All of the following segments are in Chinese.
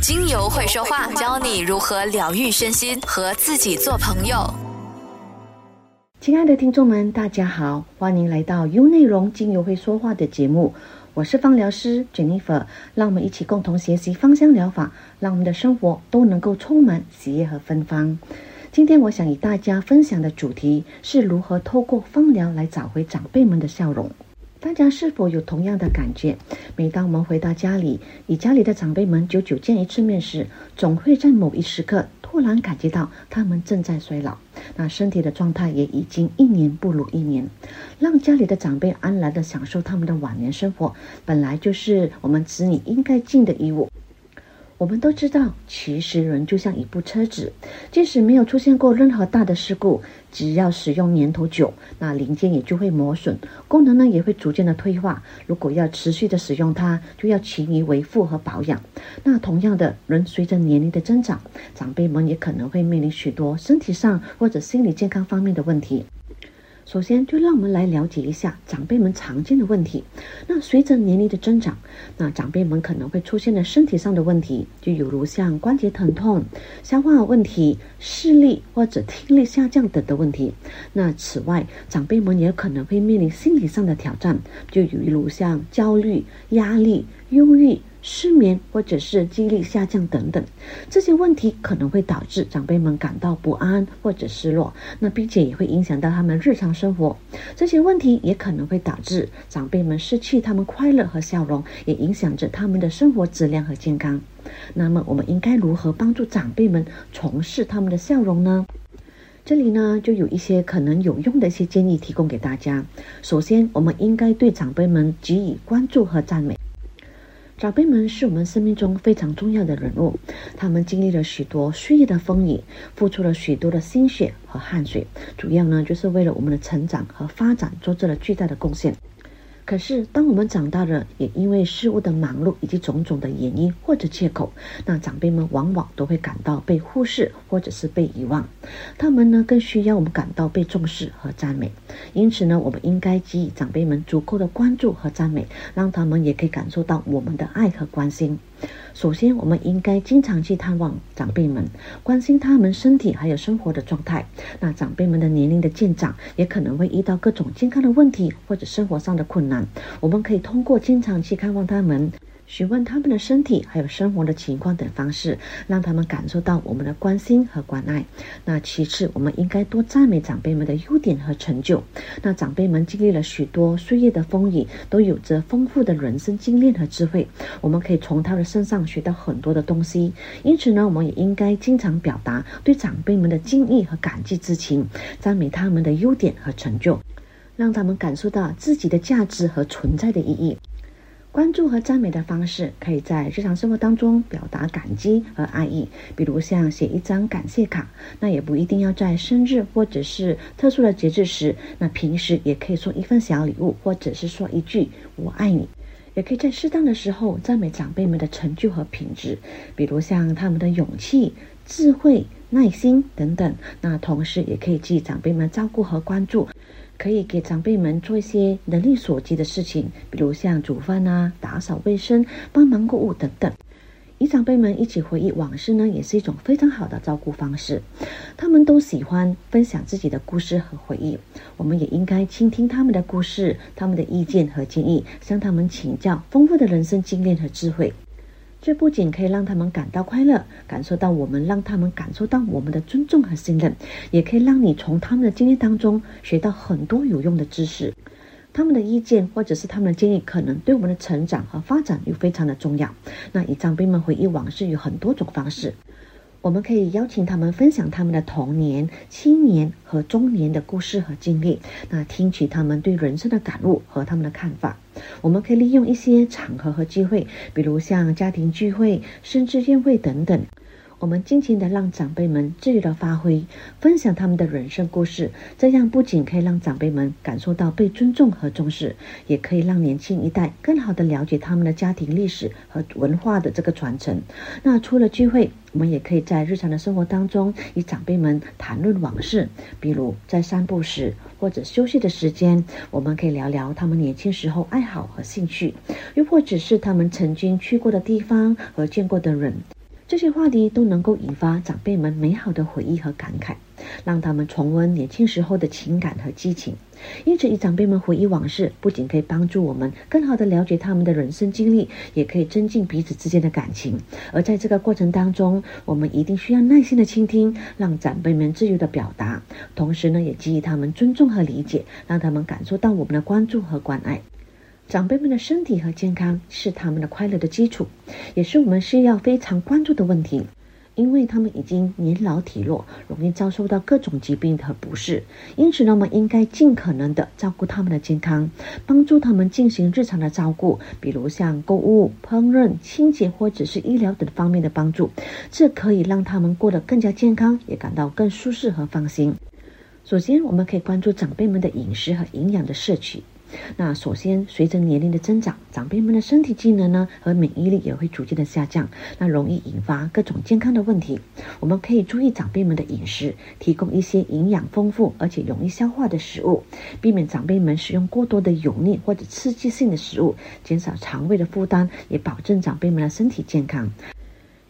精油会说话，教你如何疗愈身心和自己做朋友。亲爱的听众们，大家好，欢迎来到优内容精油会说话的节目。我是芳疗师 Jennifer，让我们一起共同学习芳香疗法，让我们的生活都能够充满喜悦和芬芳。今天我想与大家分享的主题是如何透过芳疗来找回长辈们的笑容。大家是否有同样的感觉？每当我们回到家里，与家里的长辈们久久见一次面时，总会在某一时刻突然感觉到他们正在衰老，那身体的状态也已经一年不如一年。让家里的长辈安然的享受他们的晚年生活，本来就是我们子女应该尽的义务。我们都知道，其实人就像一部车子，即使没有出现过任何大的事故，只要使用年头久，那零件也就会磨损，功能呢也会逐渐的退化。如果要持续的使用它，就要勤于维护和保养。那同样的，人随着年龄的增长，长辈们也可能会面临许多身体上或者心理健康方面的问题。首先，就让我们来了解一下长辈们常见的问题。那随着年龄的增长，那长辈们可能会出现的身体上的问题，就有如像关节疼痛、消化问题、视力或者听力下降等的问题。那此外，长辈们也可能会面临心理上的挑战，就有如像焦虑、压力、忧郁。失眠或者是记忆力下降等等，这些问题可能会导致长辈们感到不安或者失落，那并且也会影响到他们日常生活。这些问题也可能会导致长辈们失去他们快乐和笑容，也影响着他们的生活质量和健康。那么，我们应该如何帮助长辈们重拾他们的笑容呢？这里呢，就有一些可能有用的一些建议提供给大家。首先，我们应该对长辈们给予关注和赞美。长辈们是我们生命中非常重要的人物，他们经历了许多岁月的风雨，付出了许多的心血和汗水，主要呢就是为了我们的成长和发展做出了巨大的贡献。可是，当我们长大了，也因为事物的忙碌以及种种的原因或者借口，那长辈们往往都会感到被忽视或者是被遗忘。他们呢，更需要我们感到被重视和赞美。因此呢，我们应该给予长辈们足够的关注和赞美，让他们也可以感受到我们的爱和关心。首先，我们应该经常去探望长辈们，关心他们身体还有生活的状态。那长辈们的年龄的渐长，也可能会遇到各种健康的问题或者生活上的困难。我们可以通过经常去看望他们。询问他们的身体，还有生活的情况等方式，让他们感受到我们的关心和关爱。那其次，我们应该多赞美长辈们的优点和成就。那长辈们经历了许多岁月的风雨，都有着丰富的人生经验和智慧。我们可以从他的身上学到很多的东西。因此呢，我们也应该经常表达对长辈们的敬意和感激之情，赞美他们的优点和成就，让他们感受到自己的价值和存在的意义。关注和赞美的方式，可以在日常生活当中表达感激和爱意，比如像写一张感谢卡，那也不一定要在生日或者是特殊的节日时，那平时也可以送一份小礼物，或者是说一句“我爱你”，也可以在适当的时候赞美长辈们的成就和品质，比如像他们的勇气、智慧、耐心等等。那同时也可以给长辈们照顾和关注。可以给长辈们做一些能力所及的事情，比如像煮饭啊、打扫卫生、帮忙购物等等。与长辈们一起回忆往事呢，也是一种非常好的照顾方式。他们都喜欢分享自己的故事和回忆，我们也应该倾听他们的故事、他们的意见和建议，向他们请教丰富的人生经验和智慧。这不仅可以让他们感到快乐，感受到我们让他们感受到我们的尊重和信任，也可以让你从他们的经历当中学到很多有用的知识。他们的意见或者是他们的建议，可能对我们的成长和发展又非常的重要。那以长辈们回忆往事有很多种方式。我们可以邀请他们分享他们的童年、青年和中年的故事和经历，那听取他们对人生的感悟和他们的看法。我们可以利用一些场合和机会，比如像家庭聚会、生日宴会等等。我们尽情的让长辈们自由的发挥，分享他们的人生故事，这样不仅可以让长辈们感受到被尊重和重视，也可以让年轻一代更好的了解他们的家庭历史和文化的这个传承。那除了聚会，我们也可以在日常的生活当中与长辈们谈论往事，比如在散步时或者休息的时间，我们可以聊聊他们年轻时候爱好和兴趣，又或者是他们曾经去过的地方和见过的人。这些话题都能够引发长辈们美好的回忆和感慨，让他们重温年轻时候的情感和激情。因此，与长辈们回忆往事，不仅可以帮助我们更好的了解他们的人生经历，也可以增进彼此之间的感情。而在这个过程当中，我们一定需要耐心的倾听，让长辈们自由的表达，同时呢，也给予他们尊重和理解，让他们感受到我们的关注和关爱。长辈们的身体和健康是他们的快乐的基础，也是我们需要非常关注的问题。因为他们已经年老体弱，容易遭受到各种疾病和不适，因此呢，我们应该尽可能的照顾他们的健康，帮助他们进行日常的照顾，比如像购物、烹饪、清洁或者是医疗等方面的帮助，这可以让他们过得更加健康，也感到更舒适和放心。首先，我们可以关注长辈们的饮食和营养的摄取。那首先，随着年龄的增长，长辈们的身体机能呢和免疫力也会逐渐的下降，那容易引发各种健康的问题。我们可以注意长辈们的饮食，提供一些营养丰富而且容易消化的食物，避免长辈们使用过多的油腻或者刺激性的食物，减少肠胃的负担，也保证长辈们的身体健康。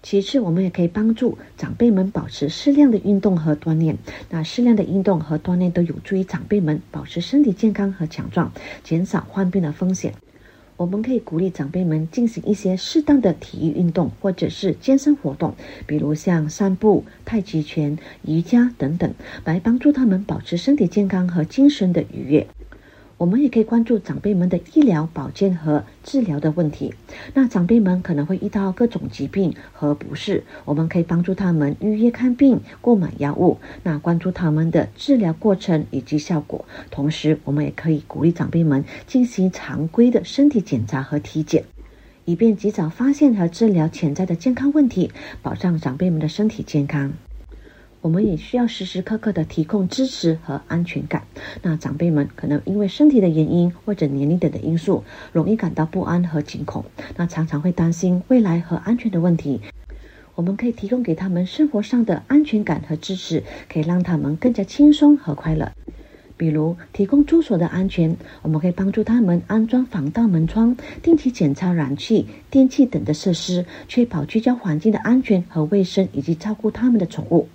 其次，我们也可以帮助长辈们保持适量的运动和锻炼。那适量的运动和锻炼都有助于长辈们保持身体健康和强壮，减少患病的风险。我们可以鼓励长辈们进行一些适当的体育运动或者是健身活动，比如像散步、太极拳、瑜伽等等，来帮助他们保持身体健康和精神的愉悦。我们也可以关注长辈们的医疗保健和治疗的问题。那长辈们可能会遇到各种疾病和不适，我们可以帮助他们预约看病、购买药物，那关注他们的治疗过程以及效果。同时，我们也可以鼓励长辈们进行常规的身体检查和体检，以便及早发现和治疗潜在的健康问题，保障长辈们的身体健康。我们也需要时时刻刻的提供支持和安全感。那长辈们可能因为身体的原因或者年龄等的因素，容易感到不安和惊恐，那常常会担心未来和安全的问题。我们可以提供给他们生活上的安全感和支持，可以让他们更加轻松和快乐。比如提供住所的安全，我们可以帮助他们安装防盗门窗，定期检查燃气、电器等的设施，确保居家环境的安全和卫生，以及照顾他们的宠物。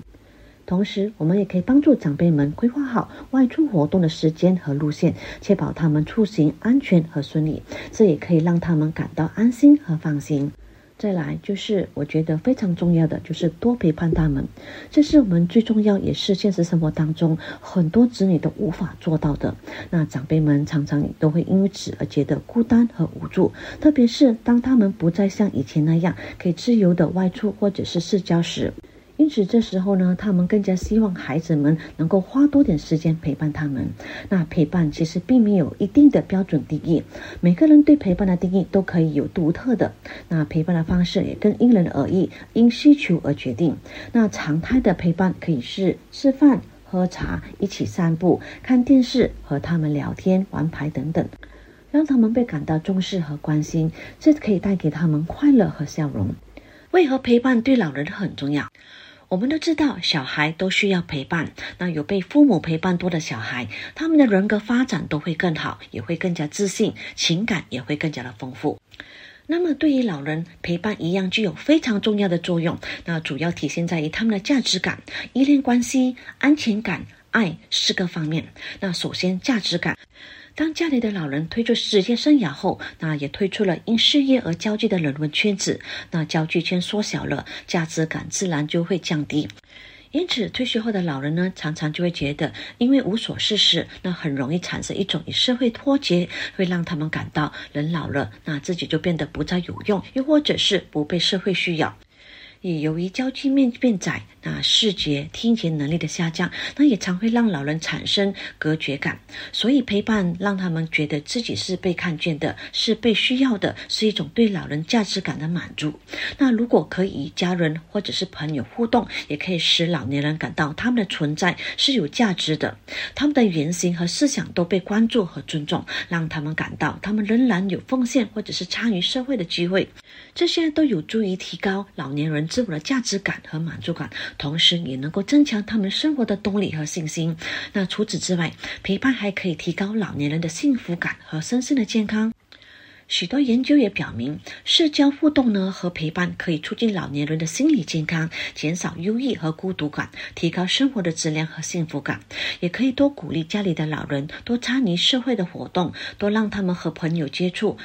同时，我们也可以帮助长辈们规划好外出活动的时间和路线，确保他们出行安全和顺利。这也可以让他们感到安心和放心。再来就是我觉得非常重要的，就是多陪伴他们。这是我们最重要，也是现实生活当中很多子女都无法做到的。那长辈们常常都会因此而觉得孤单和无助，特别是当他们不再像以前那样可以自由的外出或者是社交时。因此，这时候呢，他们更加希望孩子们能够花多点时间陪伴他们。那陪伴其实并没有一定的标准定义，每个人对陪伴的定义都可以有独特的。那陪伴的方式也更因人而异，因需求而决定。那常态的陪伴可以是吃饭、喝茶、一起散步、看电视、和他们聊天、玩牌等等，让他们被感到重视和关心，这可以带给他们快乐和笑容。为何陪伴对老人很重要？我们都知道，小孩都需要陪伴。那有被父母陪伴多的小孩，他们的人格发展都会更好，也会更加自信，情感也会更加的丰富。那么，对于老人，陪伴一样具有非常重要的作用。那主要体现在于他们的价值感、依恋关系、安全感、爱四个方面。那首先，价值感。当家里的老人退出职业生涯后，那也退出了因事业而交际的人文圈子，那交际圈缩小了，价值感自然就会降低。因此，退休后的老人呢，常常就会觉得，因为无所事事，那很容易产生一种与社会脱节，会让他们感到人老了，那自己就变得不再有用，又或者是不被社会需要。也由于交际面变窄，那视觉、听觉能力的下降，那也常会让老人产生隔绝感。所以陪伴让他们觉得自己是被看见的，是被需要的，是一种对老人价值感的满足。那如果可以与家人或者是朋友互动，也可以使老年人感到他们的存在是有价值的，他们的言行和思想都被关注和尊重，让他们感到他们仍然有奉献或者是参与社会的机会。这些都有助于提高老年人自我的价值感和满足感，同时也能够增强他们生活的动力和信心。那除此之外，陪伴还可以提高老年人的幸福感和身心的健康。许多研究也表明，社交互动呢和陪伴可以促进老年人的心理健康，减少忧郁和孤独感，提高生活的质量和幸福感。也可以多鼓励家里的老人多参与社会的活动，多让他们和朋友接触。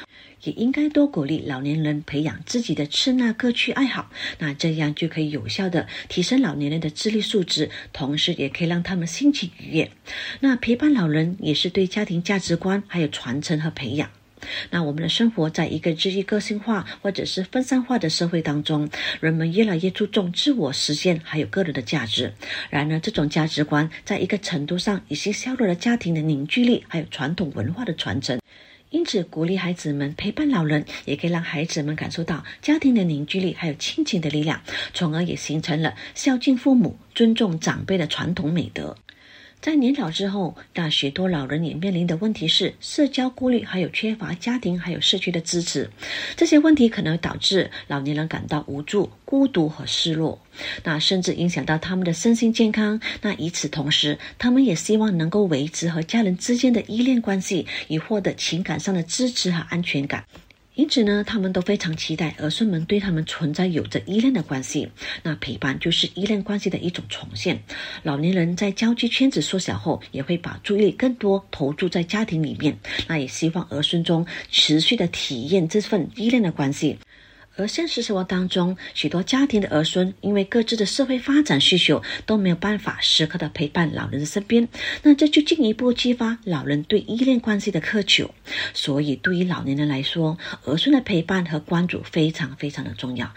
也应该多鼓励老年人培养自己的吃那各区爱好，那这样就可以有效的提升老年人的智力素质，同时也可以让他们心情愉悦。那陪伴老人也是对家庭价值观还有传承和培养。那我们的生活在一个日益个性化或者是分散化的社会当中，人们越来越注重自我实现还有个人的价值。然而，这种价值观在一个程度上已经削弱了家庭的凝聚力，还有传统文化的传承。因此，鼓励孩子们陪伴老人，也可以让孩子们感受到家庭的凝聚力还有亲情的力量，从而也形成了孝敬父母、尊重长辈的传统美德。在年老之后，那许多老人也面临的问题是社交顾虑，还有缺乏家庭还有社区的支持。这些问题可能导致老年人感到无助、孤独和失落，那甚至影响到他们的身心健康。那与此同时，他们也希望能够维持和家人之间的依恋关系，以获得情感上的支持和安全感。因此呢，他们都非常期待儿孙们对他们存在有着依恋的关系。那陪伴就是依恋关系的一种重现。老年人在交际圈子缩小后，也会把注意力更多投注在家庭里面。那也希望儿孙中持续的体验这份依恋的关系。而现实生活当中，许多家庭的儿孙因为各自的社会发展需求，都没有办法时刻的陪伴老人的身边，那这就进一步激发老人对依恋关系的渴求。所以，对于老年人来说，儿孙的陪伴和关注非常非常的重要。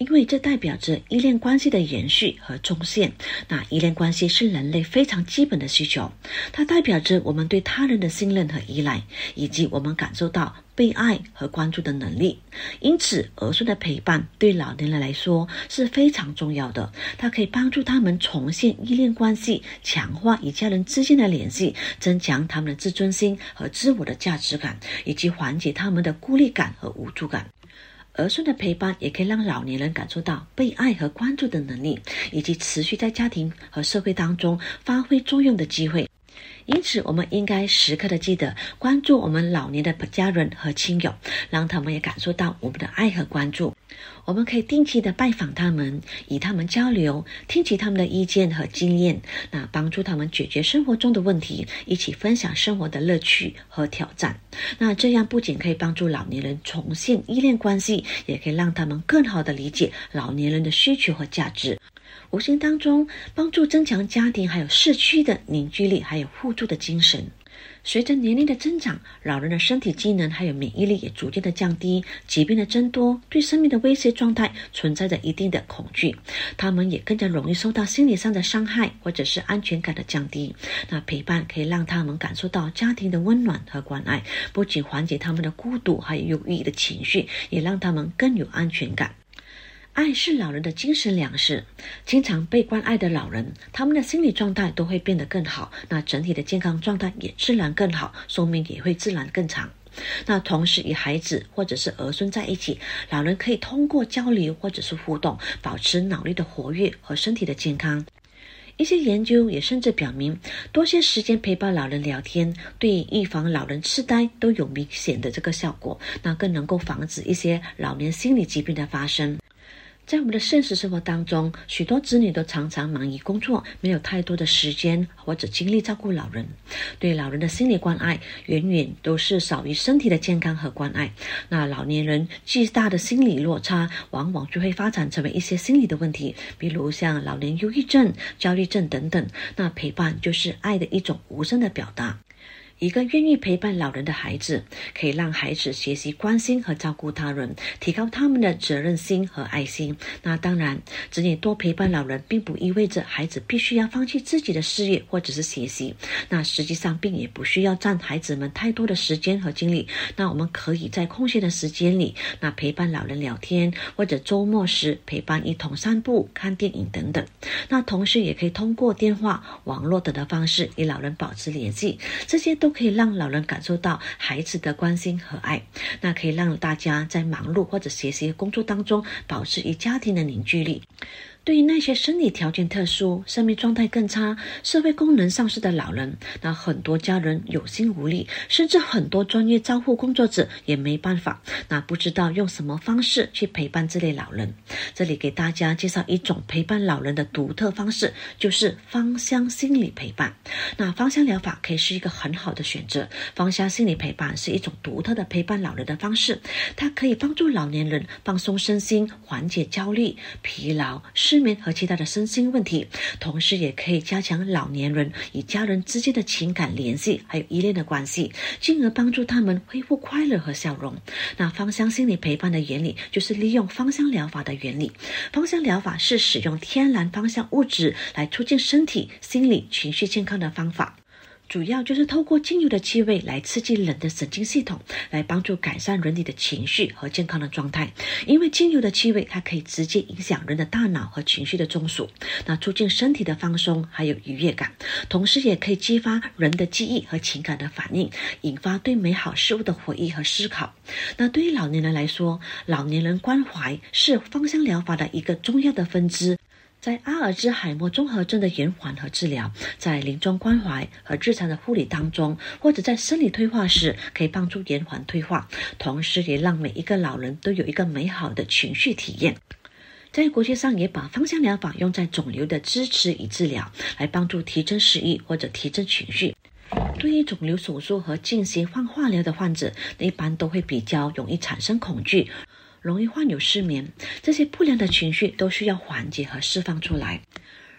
因为这代表着依恋关系的延续和重现。那依恋关系是人类非常基本的需求，它代表着我们对他人的信任和依赖，以及我们感受到被爱和关注的能力。因此，儿孙的陪伴对老年人来说是非常重要的。它可以帮助他们重现依恋关系，强化与家人之间的联系，增强他们的自尊心和自我的价值感，以及缓解他们的孤立感和无助感。儿孙的陪伴也可以让老年人感受到被爱和关注的能力，以及持续在家庭和社会当中发挥作用的机会。因此，我们应该时刻的记得关注我们老年的家人和亲友，让他们也感受到我们的爱和关注。我们可以定期的拜访他们，与他们交流，听取他们的意见和经验，那帮助他们解决生活中的问题，一起分享生活的乐趣和挑战。那这样不仅可以帮助老年人重现依恋关系，也可以让他们更好的理解老年人的需求和价值。无形当中帮助增强家庭还有社区的凝聚力，还有互助的精神。随着年龄的增长，老人的身体机能还有免疫力也逐渐的降低，疾病的增多，对生命的威胁状态存在着一定的恐惧。他们也更加容易受到心理上的伤害，或者是安全感的降低。那陪伴可以让他们感受到家庭的温暖和关爱，不仅缓解他们的孤独还有忧郁的情绪，也让他们更有安全感。爱是老人的精神粮食。经常被关爱的老人，他们的心理状态都会变得更好，那整体的健康状态也自然更好，寿命也会自然更长。那同时与孩子或者是儿孙在一起，老人可以通过交流或者是互动，保持脑力的活跃和身体的健康。一些研究也甚至表明，多些时间陪伴老人聊天，对预防老人痴呆都有明显的这个效果。那更能够防止一些老年心理疾病的发生。在我们的现实生活当中，许多子女都常常忙于工作，没有太多的时间或者精力照顾老人。对老人的心理关爱，远远都是少于身体的健康和关爱。那老年人巨大的心理落差，往往就会发展成为一些心理的问题，比如像老年忧郁症、焦虑症等等。那陪伴就是爱的一种无声的表达。一个愿意陪伴老人的孩子，可以让孩子学习关心和照顾他人，提高他们的责任心和爱心。那当然，子女多陪伴老人，并不意味着孩子必须要放弃自己的事业或者是学习。那实际上，并也不需要占孩子们太多的时间和精力。那我们可以在空闲的时间里，那陪伴老人聊天，或者周末时陪伴一同散步、看电影等等。那同时也可以通过电话、网络等的方式与老人保持联系，这些都。可以让老人感受到孩子的关心和爱，那可以让大家在忙碌或者学习工作当中保持与家庭的凝聚力。对于那些生理条件特殊、生命状态更差、社会功能丧失的老人，那很多家人有心无力，甚至很多专业照护工作者也没办法，那不知道用什么方式去陪伴这类老人。这里给大家介绍一种陪伴老人的独特方式，就是芳香心理陪伴。那芳香疗法可以是一个很好的选择。芳香心理陪伴是一种独特的陪伴老人的方式，它可以帮助老年人放松身心，缓解焦虑、疲劳。失眠和其他的身心问题，同时也可以加强老年人与家人之间的情感联系，还有依恋的关系，进而帮助他们恢复快乐和笑容。那芳香心理陪伴的原理就是利用芳香疗法的原理。芳香疗法是使用天然芳香物质来促进身体、心理、情绪健康的方法。主要就是透过精油的气味来刺激人的神经系统，来帮助改善人体的情绪和健康的状态。因为精油的气味，它可以直接影响人的大脑和情绪的中枢，那促进身体的放松还有愉悦感，同时也可以激发人的记忆和情感的反应，引发对美好事物的回忆和思考。那对于老年人来说，老年人关怀是芳香疗法的一个重要的分支。在阿尔兹海默综合症的延缓和治疗，在临终关怀和日常的护理当中，或者在生理退化时，可以帮助延缓退化，同时也让每一个老人都有一个美好的情绪体验。在国际上，也把芳香疗法用在肿瘤的支持与治疗，来帮助提升食欲或者提振情绪。对于肿瘤手术和进行放化疗的患者，一般都会比较容易产生恐惧。容易患有失眠，这些不良的情绪都需要缓解和释放出来，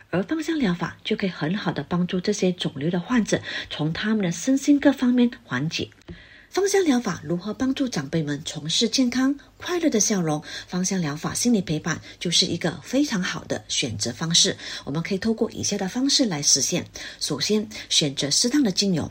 而芳香疗法就可以很好的帮助这些肿瘤的患者从他们的身心各方面缓解。芳香疗法如何帮助长辈们从事健康快乐的笑容？芳香疗法心理陪伴就是一个非常好的选择方式。我们可以透过以下的方式来实现：首先，选择适当的精油。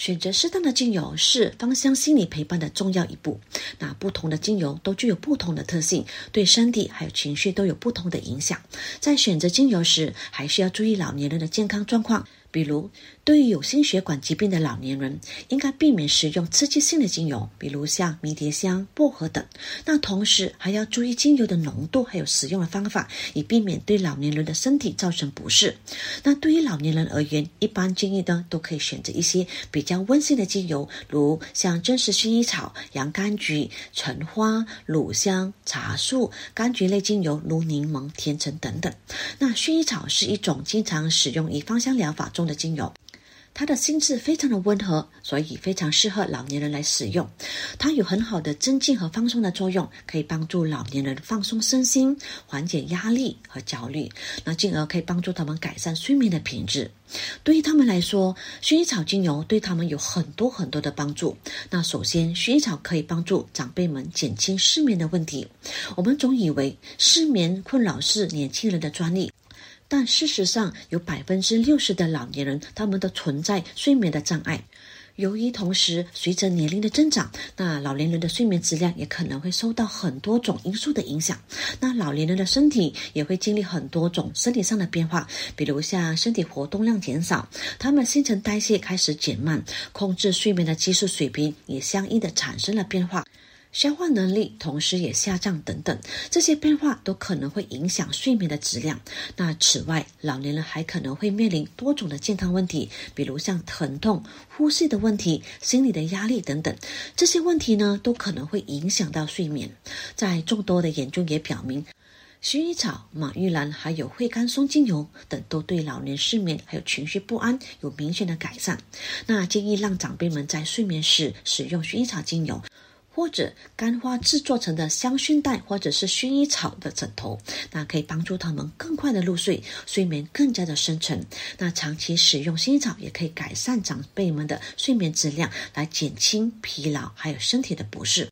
选择适当的精油是芳香心理陪伴的重要一步。那不同的精油都具有不同的特性，对身体还有情绪都有不同的影响。在选择精油时，还需要注意老年人的健康状况。比如，对于有心血管疾病的老年人，应该避免使用刺激性的精油，比如像迷迭香、薄荷等。那同时还要注意精油的浓度，还有使用的方法，以避免对老年人的身体造成不适。那对于老年人而言，一般建议呢，都可以选择一些比较温性的精油，如像真实薰衣草、洋甘菊、橙花、乳香、茶树、柑橘类精油，如柠檬、甜橙等等。那薰衣草是一种经常使用于芳香疗法。中的精油，它的性质非常的温和，所以非常适合老年人来使用。它有很好的镇静和放松的作用，可以帮助老年人放松身心，缓解压力和焦虑，那进而可以帮助他们改善睡眠的品质。对于他们来说，薰衣草精油对他们有很多很多的帮助。那首先，薰衣草可以帮助长辈们减轻失眠的问题。我们总以为失眠困扰是年轻人的专利。但事实上，有百分之六十的老年人，他们都存在睡眠的障碍。由于同时随着年龄的增长，那老年人的睡眠质量也可能会受到很多种因素的影响。那老年人的身体也会经历很多种身体上的变化，比如像身体活动量减少，他们新陈代谢开始减慢，控制睡眠的激素水平也相应的产生了变化。消化能力同时也下降，等等，这些变化都可能会影响睡眠的质量。那此外，老年人还可能会面临多种的健康问题，比如像疼痛、呼吸的问题、心理的压力等等。这些问题呢，都可能会影响到睡眠。在众多的研究也表明，薰衣草、马玉兰还有惠甘松精油等，都对老年失眠还有情绪不安有明显的改善。那建议让长辈们在睡眠时使用薰衣草精油。或者干花制作成的香薰袋，或者是薰衣草的枕头，那可以帮助他们更快的入睡，睡眠更加的深沉。那长期使用薰衣草也可以改善长辈们的睡眠质量，来减轻疲劳还有身体的不适。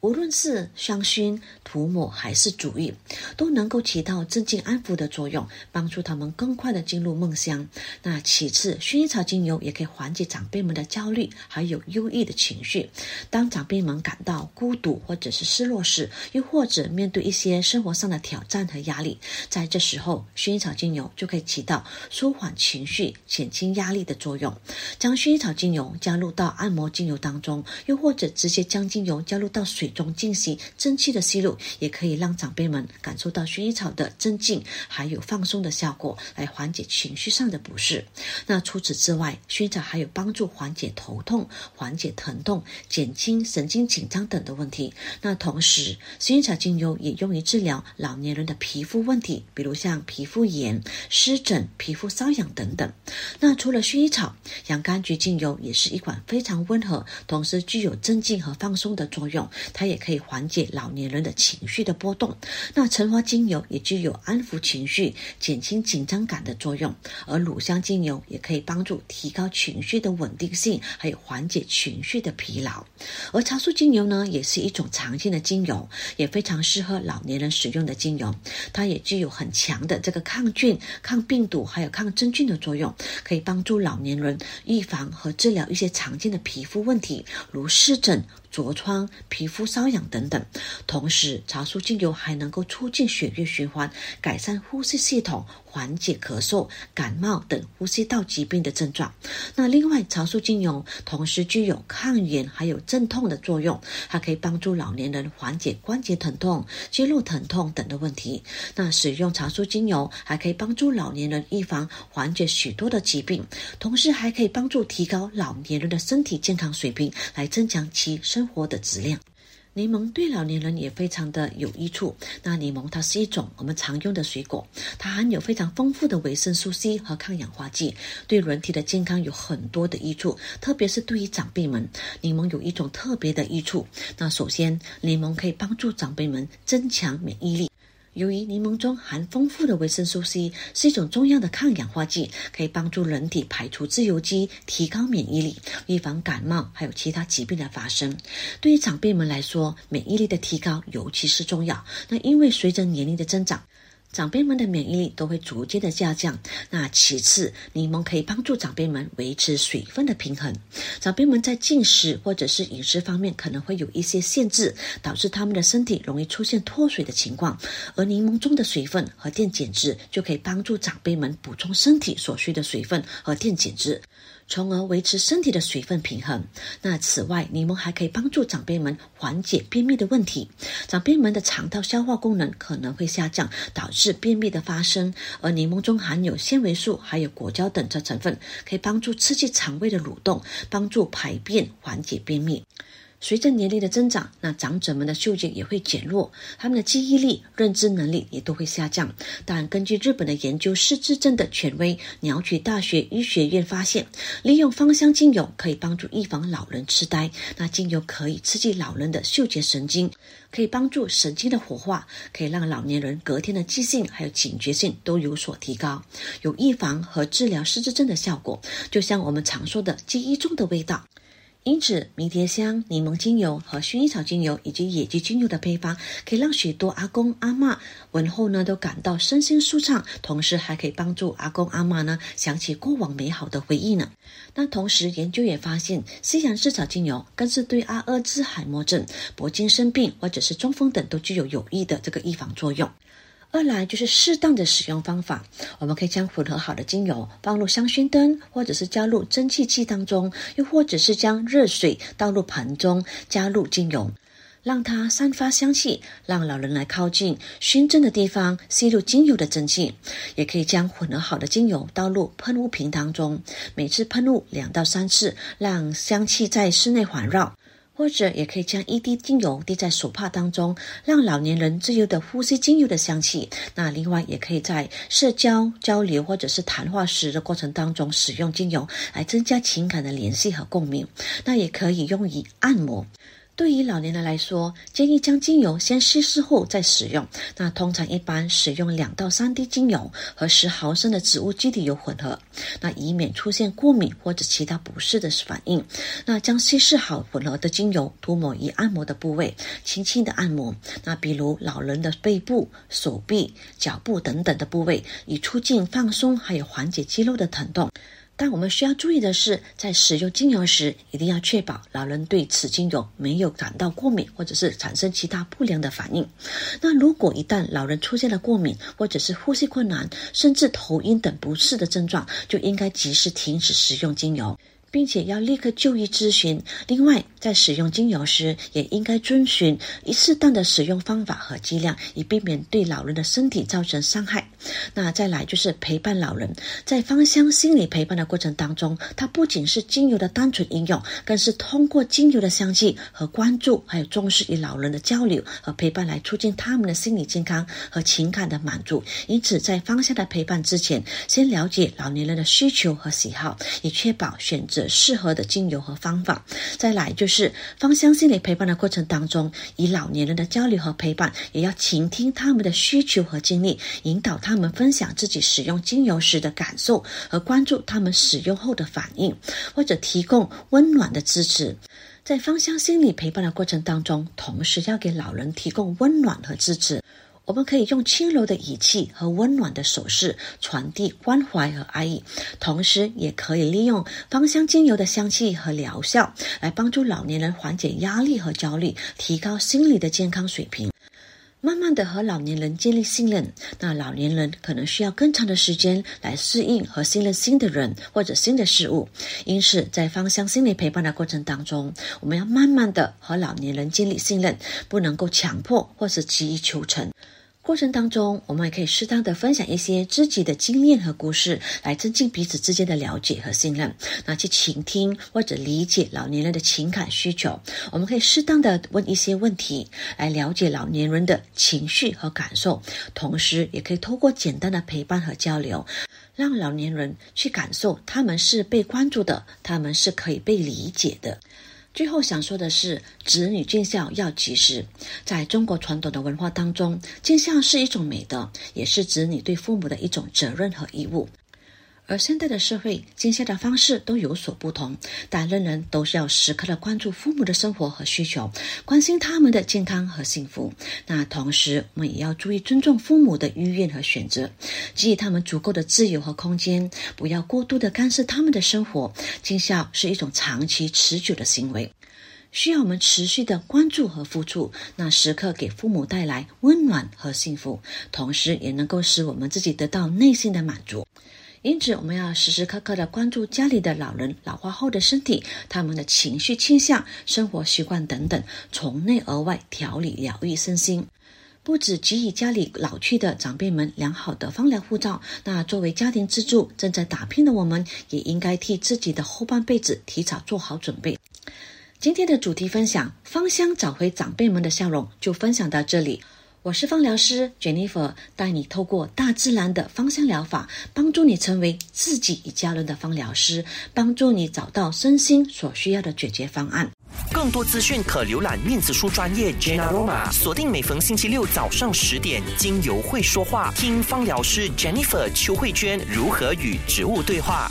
无论是香薰、涂抹还是煮浴，都能够起到镇静安抚的作用，帮助他们更快的进入梦乡。那其次，薰衣草精油也可以缓解长辈们的焦虑还有忧郁的情绪。当长辈们感到孤独或者是失落时，又或者面对一些生活上的挑战和压力，在这时候，薰衣草精油就可以起到舒缓情绪、减轻压力的作用。将薰衣草精油加入到按摩精油当中，又或者直接将精油加入到水。中进行蒸汽的吸入，也可以让长辈们感受到薰衣草的镇静还有放松的效果，来缓解情绪上的不适。那除此之外，薰衣草还有帮助缓解头痛、缓解疼痛、减轻神经紧张等的问题。那同时，薰衣草精油也用于治疗老年人的皮肤问题，比如像皮肤炎、湿疹、皮肤瘙痒等等。那除了薰衣草，洋甘菊精油也是一款非常温和，同时具有镇静和放松的作用。它也可以缓解老年人的情绪的波动。那橙花精油也具有安抚情绪、减轻紧张感的作用，而乳香精油也可以帮助提高情绪的稳定性，还有缓解情绪的疲劳。而茶树精油呢，也是一种常见的精油，也非常适合老年人使用的精油。它也具有很强的这个抗菌、抗病毒还有抗真菌的作用，可以帮助老年人预防和治疗一些常见的皮肤问题，如湿疹。痤疮、皮肤瘙痒等等。同时，茶树精油还能够促进血液循环，改善呼吸系统，缓解咳嗽、感冒等呼吸道疾病的症状。那另外，茶树精油同时具有抗炎还有镇痛的作用，它可以帮助老年人缓解关节疼痛、肌肉疼痛等的问题。那使用茶树精油还可以帮助老年人预防、缓解许多的疾病，同时还可以帮助提高老年人的身体健康水平，来增强其生活的质量。柠檬对老年人也非常的有益处。那柠檬它是一种我们常用的水果，它含有非常丰富的维生素 C 和抗氧化剂，对人体的健康有很多的益处。特别是对于长辈们，柠檬有一种特别的益处。那首先，柠檬可以帮助长辈们增强免疫力。由于柠檬中含丰富的维生素 C，是一种重要的抗氧化剂，可以帮助人体排除自由基，提高免疫力，预防感冒还有其他疾病的发生。对于长辈们来说，免疫力的提高尤其是重要。那因为随着年龄的增长，长辈们的免疫力都会逐渐的下降。那其次，柠檬可以帮助长辈们维持水分的平衡。长辈们在进食或者是饮食方面可能会有一些限制，导致他们的身体容易出现脱水的情况。而柠檬中的水分和电解质就可以帮助长辈们补充身体所需的水分和电解质。从而维持身体的水分平衡。那此外，柠檬还可以帮助长辈们缓解便秘的问题。长辈们的肠道消化功能可能会下降，导致便秘的发生。而柠檬中含有纤维素，还有果胶等的成分，可以帮助刺激肠胃的蠕动，帮助排便，缓解便秘。随着年龄的增长，那长者们的嗅觉也会减弱，他们的记忆力、认知能力也都会下降。但根据日本的研究失智症的权威鸟取大学医学院发现，利用芳香精油可以帮助预防老人痴呆。那精油可以刺激老人的嗅觉神经，可以帮助神经的活化，可以让老年人隔天的记性还有警觉性都有所提高，有预防和治疗失智症的效果。就像我们常说的记忆中的味道。因此，迷迭香、柠檬精油和薰衣草精油以及野菊精油的配方，可以让许多阿公阿妈闻后呢都感到身心舒畅，同时还可以帮助阿公阿妈呢想起过往美好的回忆呢。那同时，研究也发现，西洋赤草精油更是对阿尔兹海默症、铂金生病或者是中风等都具有有益的这个预防作用。二来就是适当的使用方法，我们可以将混合好的精油放入香薰灯，或者是加入蒸汽器当中，又或者是将热水倒入盆中，加入精油，让它散发香气，让老人来靠近熏蒸的地方吸入精油的蒸汽。也可以将混合好的精油倒入喷雾瓶当中，每次喷雾两到三次，让香气在室内环绕。或者也可以将一滴精油滴在手帕当中，让老年人自由的呼吸精油的香气。那另外也可以在社交交流或者是谈话时的过程当中使用精油，来增加情感的联系和共鸣。那也可以用于按摩。对于老年人来说，建议将精油先稀释后再使用。那通常一般使用两到三滴精油和十毫升的植物基底油混合，那以免出现过敏或者其他不适的反应。那将稀释好混合的精油涂抹于按摩的部位，轻轻的按摩。那比如老人的背部、手臂、脚部等等的部位，以促进放松，还有缓解肌肉的疼痛。但我们需要注意的是，在使用精油时，一定要确保老人对此精油没有感到过敏，或者是产生其他不良的反应。那如果一旦老人出现了过敏，或者是呼吸困难，甚至头晕等不适的症状，就应该及时停止使用精油。并且要立刻就医咨询。另外，在使用精油时，也应该遵循一适当的使用方法和剂量，以避免对老人的身体造成伤害。那再来就是陪伴老人，在芳香心理陪伴的过程当中，它不仅是精油的单纯应用，更是通过精油的香气和关注，还有重视与老人的交流和陪伴，来促进他们的心理健康和情感的满足。因此，在芳香的陪伴之前，先了解老年人的需求和喜好，以确保选择。适合的精油和方法，再来就是芳香心理陪伴的过程当中，与老年人的交流和陪伴，也要倾听他们的需求和经历，引导他们分享自己使用精油时的感受，和关注他们使用后的反应，或者提供温暖的支持。在芳香心理陪伴的过程当中，同时要给老人提供温暖和支持。我们可以用轻柔的语气和温暖的手势传递关怀和爱意，同时也可以利用芳香精油的香气和疗效来帮助老年人缓解压力和焦虑，提高心理的健康水平。慢慢的和老年人建立信任，那老年人可能需要更长的时间来适应和信任新的人或者新的事物。因此，在芳香心理陪伴的过程当中，我们要慢慢的和老年人建立信任，不能够强迫或是急于求成。过程当中，我们也可以适当的分享一些自己的经验和故事，来增进彼此之间的了解和信任。那去倾听或者理解老年人的情感需求，我们可以适当的问一些问题，来了解老年人的情绪和感受。同时，也可以透过简单的陪伴和交流，让老年人去感受他们是被关注的，他们是可以被理解的。最后想说的是，子女尽孝要及时。在中国传统的文化当中，尽孝是一种美德，也是子女对父母的一种责任和义务。而现在的社会，尽孝的方式都有所不同，但人人都是要时刻的关注父母的生活和需求，关心他们的健康和幸福。那同时，我们也要注意尊重父母的意愿和选择，给予他们足够的自由和空间，不要过度的干涉他们的生活。尽孝是一种长期持久的行为，需要我们持续的关注和付出，那时刻给父母带来温暖和幸福，同时也能够使我们自己得到内心的满足。因此，我们要时时刻刻的关注家里的老人老化后的身体、他们的情绪倾向、生活习惯等等，从内而外调理疗愈身心。不止给予家里老去的长辈们良好的方疗护照，那作为家庭支柱正在打拼的我们，也应该替自己的后半辈子提早做好准备。今天的主题分享：芳香找回长辈们的笑容，就分享到这里。我是芳疗师 Jennifer，带你透过大自然的芳香疗法，帮助你成为自己与家人的芳疗师，帮助你找到身心所需要的解决方案。更多资讯可浏览面子书专业 Jenna Roma，锁定每逢星期六早上十点，精油会说话，听芳疗师 Jennifer 邱慧娟如何与植物对话。